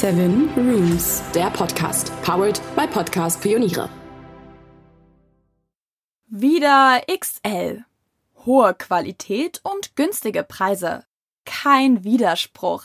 Seven Rooms, der Podcast, powered by Podcast Pioniere. Wieder XL. Hohe Qualität und günstige Preise. Kein Widerspruch.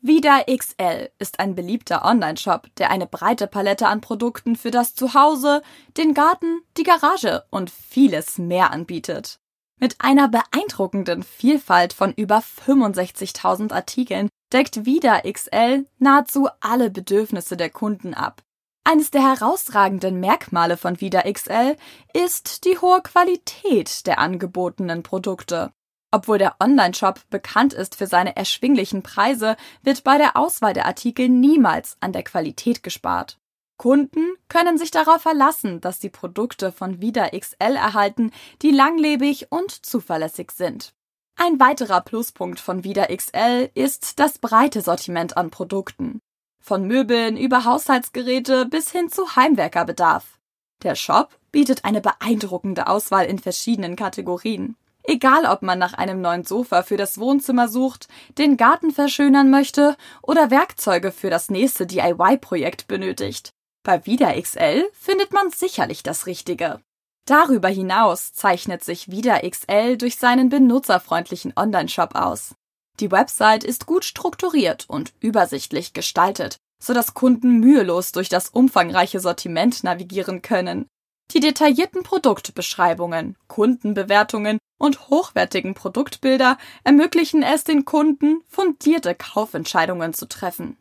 Wieder XL ist ein beliebter Online-Shop, der eine breite Palette an Produkten für das Zuhause, den Garten, die Garage und vieles mehr anbietet. Mit einer beeindruckenden Vielfalt von über 65.000 Artikeln deckt Vida XL nahezu alle Bedürfnisse der Kunden ab. Eines der herausragenden Merkmale von Vida XL ist die hohe Qualität der angebotenen Produkte. Obwohl der Online-Shop bekannt ist für seine erschwinglichen Preise, wird bei der Auswahl der Artikel niemals an der Qualität gespart. Kunden können sich darauf verlassen, dass die Produkte von Vida XL erhalten, die langlebig und zuverlässig sind. Ein weiterer Pluspunkt von Vida XL ist das breite Sortiment an Produkten. Von Möbeln über Haushaltsgeräte bis hin zu Heimwerkerbedarf. Der Shop bietet eine beeindruckende Auswahl in verschiedenen Kategorien. Egal, ob man nach einem neuen Sofa für das Wohnzimmer sucht, den Garten verschönern möchte oder Werkzeuge für das nächste DIY-Projekt benötigt. Bei Vida XL findet man sicherlich das Richtige. Darüber hinaus zeichnet sich Vida XL durch seinen benutzerfreundlichen Online-Shop aus. Die Website ist gut strukturiert und übersichtlich gestaltet, sodass Kunden mühelos durch das umfangreiche Sortiment navigieren können. Die detaillierten Produktbeschreibungen, Kundenbewertungen und hochwertigen Produktbilder ermöglichen es den Kunden, fundierte Kaufentscheidungen zu treffen.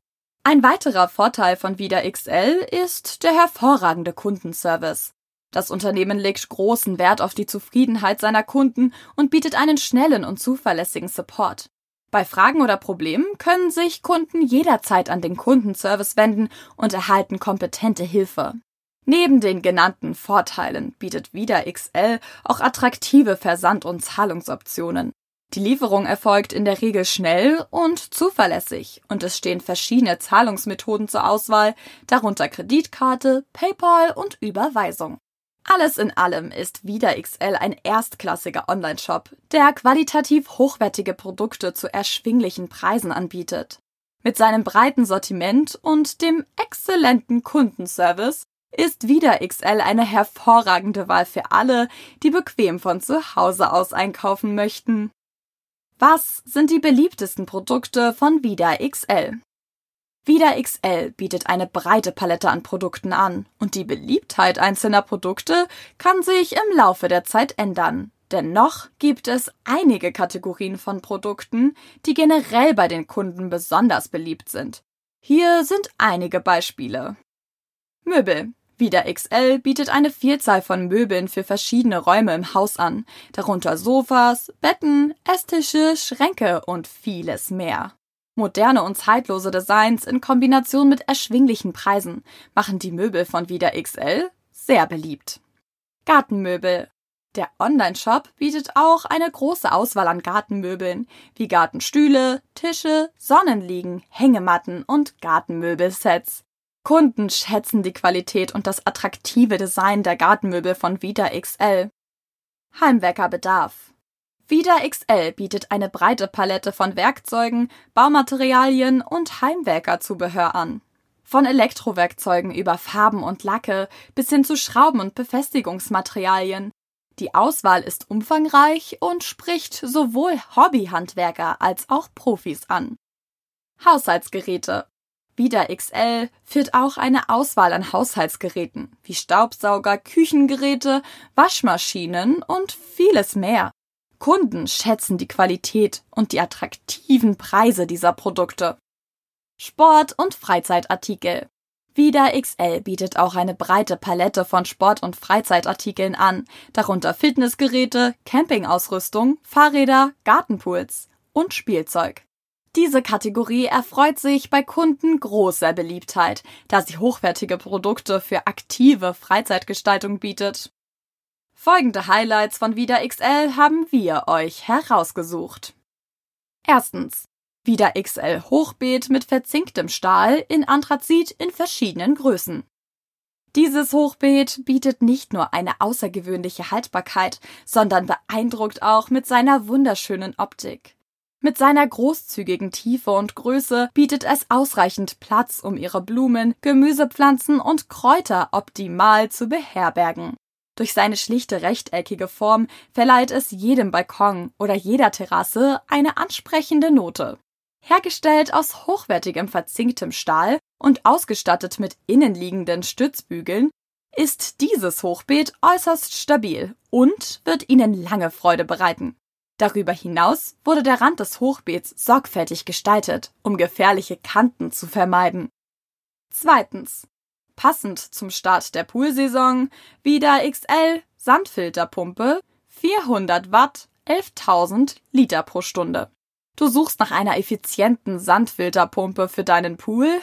Ein weiterer Vorteil von Vida XL ist der hervorragende Kundenservice. Das Unternehmen legt großen Wert auf die Zufriedenheit seiner Kunden und bietet einen schnellen und zuverlässigen Support. Bei Fragen oder Problemen können sich Kunden jederzeit an den Kundenservice wenden und erhalten kompetente Hilfe. Neben den genannten Vorteilen bietet Vida XL auch attraktive Versand- und Zahlungsoptionen. Die Lieferung erfolgt in der Regel schnell und zuverlässig und es stehen verschiedene Zahlungsmethoden zur Auswahl, darunter Kreditkarte, PayPal und Überweisung. Alles in allem ist Vida XL ein erstklassiger Online-Shop, der qualitativ hochwertige Produkte zu erschwinglichen Preisen anbietet. Mit seinem breiten Sortiment und dem exzellenten Kundenservice ist Vida XL eine hervorragende Wahl für alle, die bequem von zu Hause aus einkaufen möchten. Was sind die beliebtesten Produkte von Vida XL? Vida XL bietet eine breite Palette an Produkten an und die Beliebtheit einzelner Produkte kann sich im Laufe der Zeit ändern. Dennoch gibt es einige Kategorien von Produkten, die generell bei den Kunden besonders beliebt sind. Hier sind einige Beispiele. Möbel. Wieder XL bietet eine Vielzahl von Möbeln für verschiedene Räume im Haus an, darunter Sofas, Betten, Esstische, Schränke und vieles mehr. Moderne und zeitlose Designs in Kombination mit erschwinglichen Preisen machen die Möbel von Wieder XL sehr beliebt. Gartenmöbel. Der Online-Shop bietet auch eine große Auswahl an Gartenmöbeln, wie Gartenstühle, Tische, Sonnenliegen, Hängematten und Gartenmöbelsets. Kunden schätzen die Qualität und das attraktive Design der Gartenmöbel von Vida XL. Heimwerkerbedarf. Vida XL bietet eine breite Palette von Werkzeugen, Baumaterialien und Heimwerkerzubehör an. Von Elektrowerkzeugen über Farben und Lacke bis hin zu Schrauben und Befestigungsmaterialien. Die Auswahl ist umfangreich und spricht sowohl Hobbyhandwerker als auch Profis an. Haushaltsgeräte Vida XL führt auch eine Auswahl an Haushaltsgeräten wie Staubsauger, Küchengeräte, Waschmaschinen und vieles mehr. Kunden schätzen die Qualität und die attraktiven Preise dieser Produkte. Sport- und Freizeitartikel. Vida XL bietet auch eine breite Palette von Sport- und Freizeitartikeln an, darunter Fitnessgeräte, Campingausrüstung, Fahrräder, Gartenpools und Spielzeug. Diese Kategorie erfreut sich bei Kunden großer Beliebtheit, da sie hochwertige Produkte für aktive Freizeitgestaltung bietet. Folgende Highlights von Vida XL haben wir euch herausgesucht. Erstens. Vida XL Hochbeet mit verzinktem Stahl in Anthrazit in verschiedenen Größen. Dieses Hochbeet bietet nicht nur eine außergewöhnliche Haltbarkeit, sondern beeindruckt auch mit seiner wunderschönen Optik. Mit seiner großzügigen Tiefe und Größe bietet es ausreichend Platz, um ihre Blumen, Gemüsepflanzen und Kräuter optimal zu beherbergen. Durch seine schlichte rechteckige Form verleiht es jedem Balkon oder jeder Terrasse eine ansprechende Note. Hergestellt aus hochwertigem verzinktem Stahl und ausgestattet mit innenliegenden Stützbügeln, ist dieses Hochbeet äußerst stabil und wird Ihnen lange Freude bereiten. Darüber hinaus wurde der Rand des Hochbeets sorgfältig gestaltet, um gefährliche Kanten zu vermeiden. Zweitens. Passend zum Start der Poolsaison wieder XL Sandfilterpumpe 400 Watt 11.000 Liter pro Stunde. Du suchst nach einer effizienten Sandfilterpumpe für deinen Pool?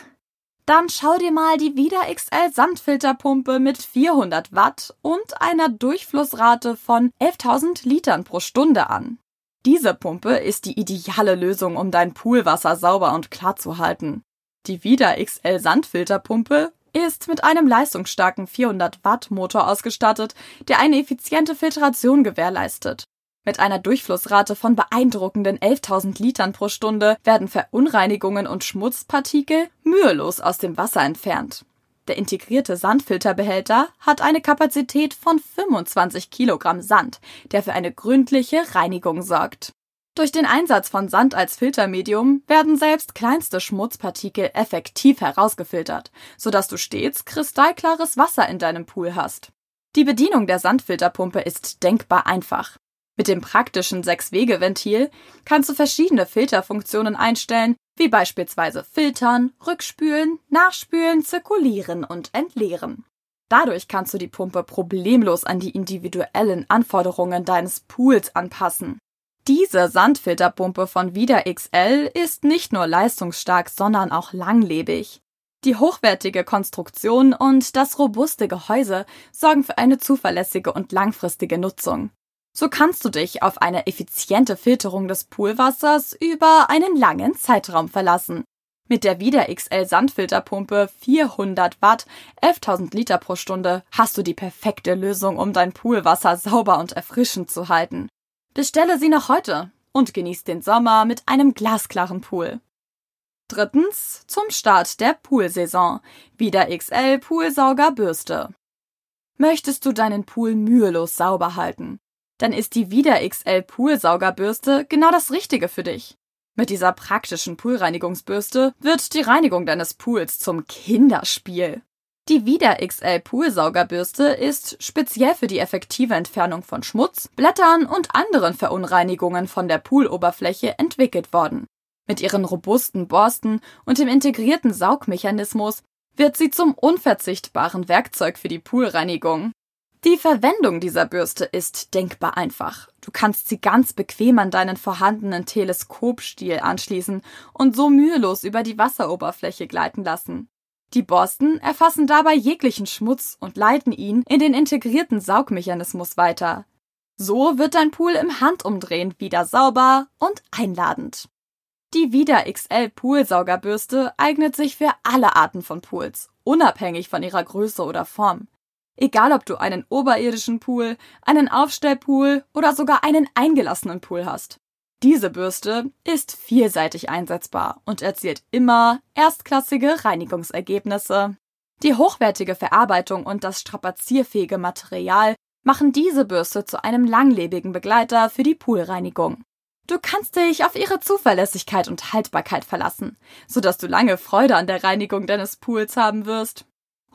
Dann schau dir mal die Vida XL Sandfilterpumpe mit 400 Watt und einer Durchflussrate von 11.000 Litern pro Stunde an. Diese Pumpe ist die ideale Lösung, um dein Poolwasser sauber und klar zu halten. Die Vida XL Sandfilterpumpe ist mit einem leistungsstarken 400 Watt Motor ausgestattet, der eine effiziente Filtration gewährleistet. Mit einer Durchflussrate von beeindruckenden 11.000 Litern pro Stunde werden Verunreinigungen und Schmutzpartikel mühelos aus dem Wasser entfernt. Der integrierte Sandfilterbehälter hat eine Kapazität von 25 Kilogramm Sand, der für eine gründliche Reinigung sorgt. Durch den Einsatz von Sand als Filtermedium werden selbst kleinste Schmutzpartikel effektiv herausgefiltert, sodass du stets kristallklares Wasser in deinem Pool hast. Die Bedienung der Sandfilterpumpe ist denkbar einfach. Mit dem praktischen Sechs-Wege-Ventil kannst du verschiedene Filterfunktionen einstellen, wie beispielsweise filtern, rückspülen, nachspülen, zirkulieren und entleeren. Dadurch kannst du die Pumpe problemlos an die individuellen Anforderungen deines Pools anpassen. Diese Sandfilterpumpe von Vida XL ist nicht nur leistungsstark, sondern auch langlebig. Die hochwertige Konstruktion und das robuste Gehäuse sorgen für eine zuverlässige und langfristige Nutzung. So kannst du dich auf eine effiziente Filterung des Poolwassers über einen langen Zeitraum verlassen. Mit der Vida XL Sandfilterpumpe 400 Watt, 11.000 Liter pro Stunde hast du die perfekte Lösung, um dein Poolwasser sauber und erfrischend zu halten. Bestelle sie noch heute und genieß den Sommer mit einem glasklaren Pool. Drittens zum Start der Poolsaison. Vida XL Poolsaugerbürste. Möchtest du deinen Pool mühelos sauber halten? Dann ist die Wieder XL Poolsaugerbürste genau das Richtige für dich. Mit dieser praktischen Poolreinigungsbürste wird die Reinigung deines Pools zum Kinderspiel. Die Wieder XL Poolsaugerbürste ist speziell für die effektive Entfernung von Schmutz, Blättern und anderen Verunreinigungen von der Pooloberfläche entwickelt worden. Mit ihren robusten Borsten und dem integrierten Saugmechanismus wird sie zum unverzichtbaren Werkzeug für die Poolreinigung. Die Verwendung dieser Bürste ist denkbar einfach. Du kannst sie ganz bequem an deinen vorhandenen Teleskopstiel anschließen und so mühelos über die Wasseroberfläche gleiten lassen. Die Borsten erfassen dabei jeglichen Schmutz und leiten ihn in den integrierten Saugmechanismus weiter. So wird dein Pool im Handumdrehen wieder sauber und einladend. Die Vida XL Poolsaugerbürste eignet sich für alle Arten von Pools, unabhängig von ihrer Größe oder Form. Egal ob du einen oberirdischen Pool, einen Aufstellpool oder sogar einen eingelassenen Pool hast. Diese Bürste ist vielseitig einsetzbar und erzielt immer erstklassige Reinigungsergebnisse. Die hochwertige Verarbeitung und das strapazierfähige Material machen diese Bürste zu einem langlebigen Begleiter für die Poolreinigung. Du kannst dich auf ihre Zuverlässigkeit und Haltbarkeit verlassen, sodass du lange Freude an der Reinigung deines Pools haben wirst.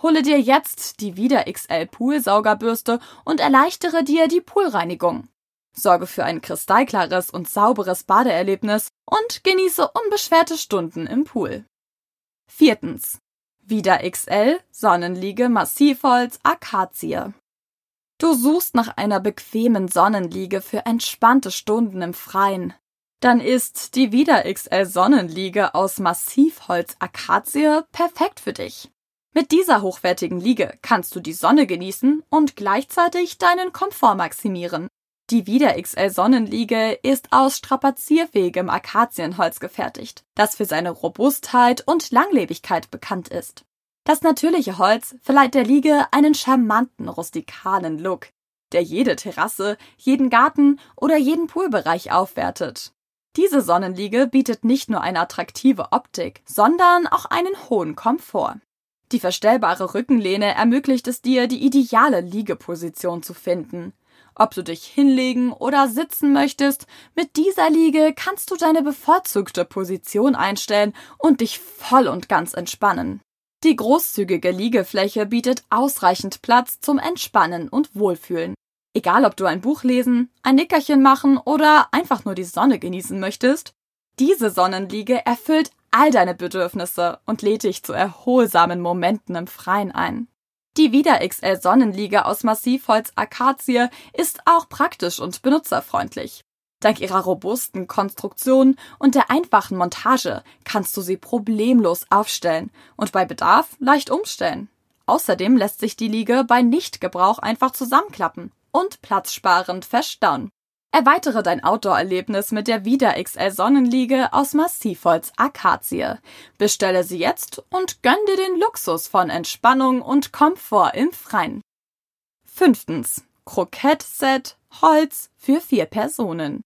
Hole dir jetzt die Wieder XL Poolsaugerbürste und erleichtere dir die Poolreinigung. Sorge für ein kristallklares und sauberes Badeerlebnis und genieße unbeschwerte Stunden im Pool. Viertens. Wieder XL Sonnenliege Massivholz Akazie. Du suchst nach einer bequemen Sonnenliege für entspannte Stunden im Freien. Dann ist die Wieder XL Sonnenliege aus Massivholz Akazie perfekt für dich. Mit dieser hochwertigen Liege kannst du die Sonne genießen und gleichzeitig deinen Komfort maximieren. Die Wieder XL Sonnenliege ist aus strapazierfähigem Akazienholz gefertigt, das für seine Robustheit und Langlebigkeit bekannt ist. Das natürliche Holz verleiht der Liege einen charmanten rustikalen Look, der jede Terrasse, jeden Garten oder jeden Poolbereich aufwertet. Diese Sonnenliege bietet nicht nur eine attraktive Optik, sondern auch einen hohen Komfort. Die verstellbare Rückenlehne ermöglicht es dir, die ideale Liegeposition zu finden. Ob du dich hinlegen oder sitzen möchtest, mit dieser Liege kannst du deine bevorzugte Position einstellen und dich voll und ganz entspannen. Die großzügige Liegefläche bietet ausreichend Platz zum Entspannen und Wohlfühlen. Egal ob du ein Buch lesen, ein Nickerchen machen oder einfach nur die Sonne genießen möchtest, diese Sonnenliege erfüllt all deine Bedürfnisse und lädt dich zu erholsamen Momenten im Freien ein. Die Vida XL Sonnenliege aus Massivholz Akazie ist auch praktisch und benutzerfreundlich. Dank ihrer robusten Konstruktion und der einfachen Montage kannst du sie problemlos aufstellen und bei Bedarf leicht umstellen. Außerdem lässt sich die Liege bei Nichtgebrauch einfach zusammenklappen und platzsparend verstauen. Erweitere dein Outdoor-Erlebnis mit der Vida XL Sonnenliege aus Massivholz Akazie. Bestelle sie jetzt und gönn dir den Luxus von Entspannung und Komfort im Freien. Fünftens. Krokettset Holz für vier Personen.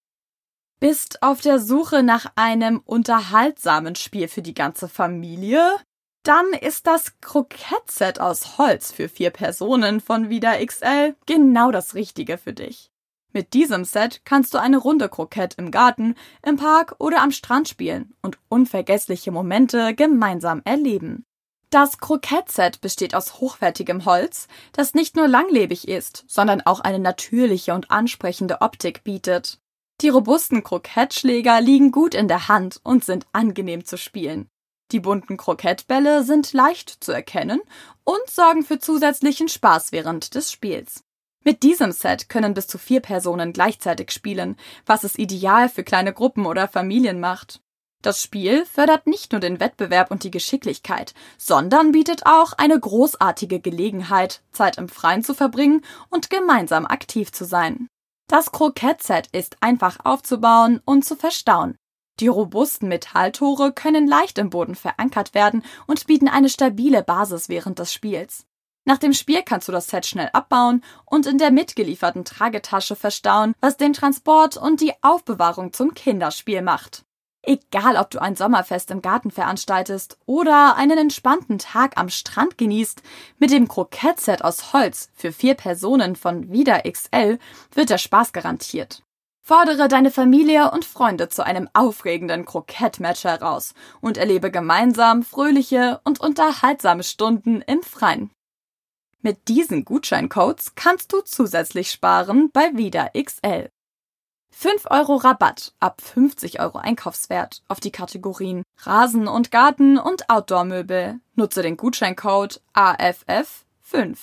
Bist auf der Suche nach einem unterhaltsamen Spiel für die ganze Familie? Dann ist das Krokettset aus Holz für vier Personen von Vida XL genau das Richtige für dich. Mit diesem Set kannst du eine Runde Krokett im Garten, im Park oder am Strand spielen und unvergessliche Momente gemeinsam erleben. Das Krokettset besteht aus hochwertigem Holz, das nicht nur langlebig ist, sondern auch eine natürliche und ansprechende Optik bietet. Die robusten Krokettschläger liegen gut in der Hand und sind angenehm zu spielen. Die bunten Krokettbälle sind leicht zu erkennen und sorgen für zusätzlichen Spaß während des Spiels. Mit diesem Set können bis zu vier Personen gleichzeitig spielen, was es ideal für kleine Gruppen oder Familien macht. Das Spiel fördert nicht nur den Wettbewerb und die Geschicklichkeit, sondern bietet auch eine großartige Gelegenheit, Zeit im Freien zu verbringen und gemeinsam aktiv zu sein. Das Krokettset ist einfach aufzubauen und zu verstauen. Die robusten Metalltore können leicht im Boden verankert werden und bieten eine stabile Basis während des Spiels. Nach dem Spiel kannst du das Set schnell abbauen und in der mitgelieferten Tragetasche verstauen, was den Transport und die Aufbewahrung zum Kinderspiel macht. Egal, ob du ein Sommerfest im Garten veranstaltest oder einen entspannten Tag am Strand genießt, mit dem Krokettset aus Holz für vier Personen von Vida XL wird der Spaß garantiert. Fordere deine Familie und Freunde zu einem aufregenden Krokettmatch heraus und erlebe gemeinsam fröhliche und unterhaltsame Stunden im Freien. Mit diesen Gutscheincodes kannst du zusätzlich sparen bei Vida XL. 5 Euro Rabatt ab 50 Euro Einkaufswert auf die Kategorien Rasen und Garten und Outdoor-Möbel. Nutze den Gutscheincode AFF5.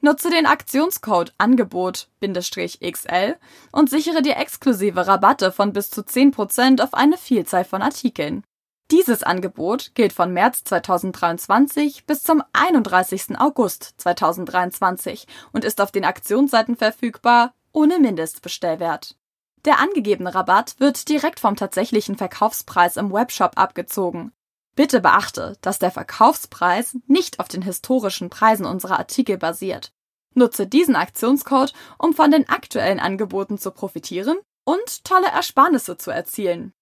Nutze den Aktionscode Angebot-XL und sichere dir exklusive Rabatte von bis zu 10% auf eine Vielzahl von Artikeln. Dieses Angebot gilt von März 2023 bis zum 31. August 2023 und ist auf den Aktionsseiten verfügbar ohne Mindestbestellwert. Der angegebene Rabatt wird direkt vom tatsächlichen Verkaufspreis im Webshop abgezogen. Bitte beachte, dass der Verkaufspreis nicht auf den historischen Preisen unserer Artikel basiert. Nutze diesen Aktionscode, um von den aktuellen Angeboten zu profitieren und tolle Ersparnisse zu erzielen.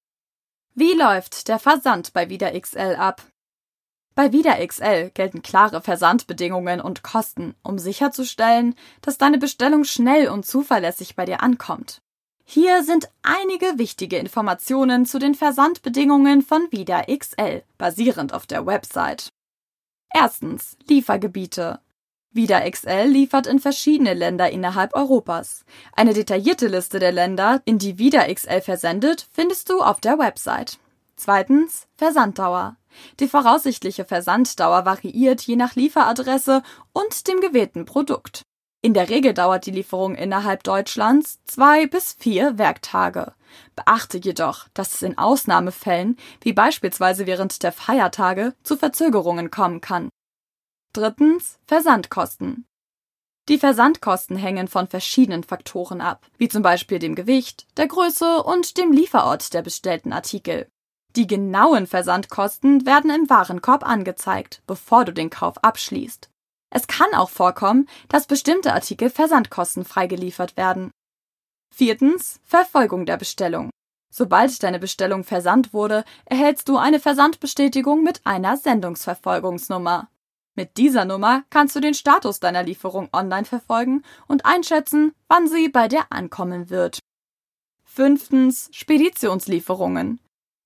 Wie läuft der Versand bei Wieder XL ab? Bei Wieder XL gelten klare Versandbedingungen und Kosten, um sicherzustellen, dass deine Bestellung schnell und zuverlässig bei dir ankommt. Hier sind einige wichtige Informationen zu den Versandbedingungen von Vida XL, basierend auf der Website. Erstens Liefergebiete. Vida XL liefert in verschiedene Länder innerhalb Europas. Eine detaillierte Liste der Länder, in die Vida XL versendet, findest du auf der Website. Zweitens Versanddauer. Die voraussichtliche Versanddauer variiert je nach Lieferadresse und dem gewählten Produkt. In der Regel dauert die Lieferung innerhalb Deutschlands zwei bis vier Werktage. Beachte jedoch, dass es in Ausnahmefällen, wie beispielsweise während der Feiertage, zu Verzögerungen kommen kann. Drittens Versandkosten. Die Versandkosten hängen von verschiedenen Faktoren ab, wie zum Beispiel dem Gewicht, der Größe und dem Lieferort der bestellten Artikel. Die genauen Versandkosten werden im Warenkorb angezeigt, bevor du den Kauf abschließt. Es kann auch vorkommen, dass bestimmte Artikel versandkostenfrei geliefert werden. Viertens Verfolgung der Bestellung. Sobald deine Bestellung versandt wurde, erhältst du eine Versandbestätigung mit einer Sendungsverfolgungsnummer. Mit dieser Nummer kannst du den Status deiner Lieferung online verfolgen und einschätzen, wann sie bei dir ankommen wird. Fünftens Speditionslieferungen.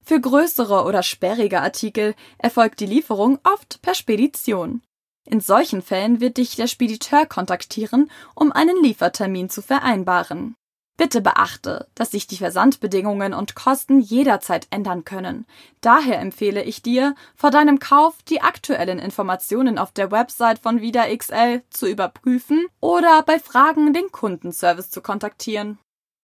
Für größere oder sperrige Artikel erfolgt die Lieferung oft per Spedition. In solchen Fällen wird dich der Spediteur kontaktieren, um einen Liefertermin zu vereinbaren. Bitte beachte, dass sich die Versandbedingungen und Kosten jederzeit ändern können. Daher empfehle ich dir, vor deinem Kauf die aktuellen Informationen auf der Website von VidaXL zu überprüfen oder bei Fragen den Kundenservice zu kontaktieren.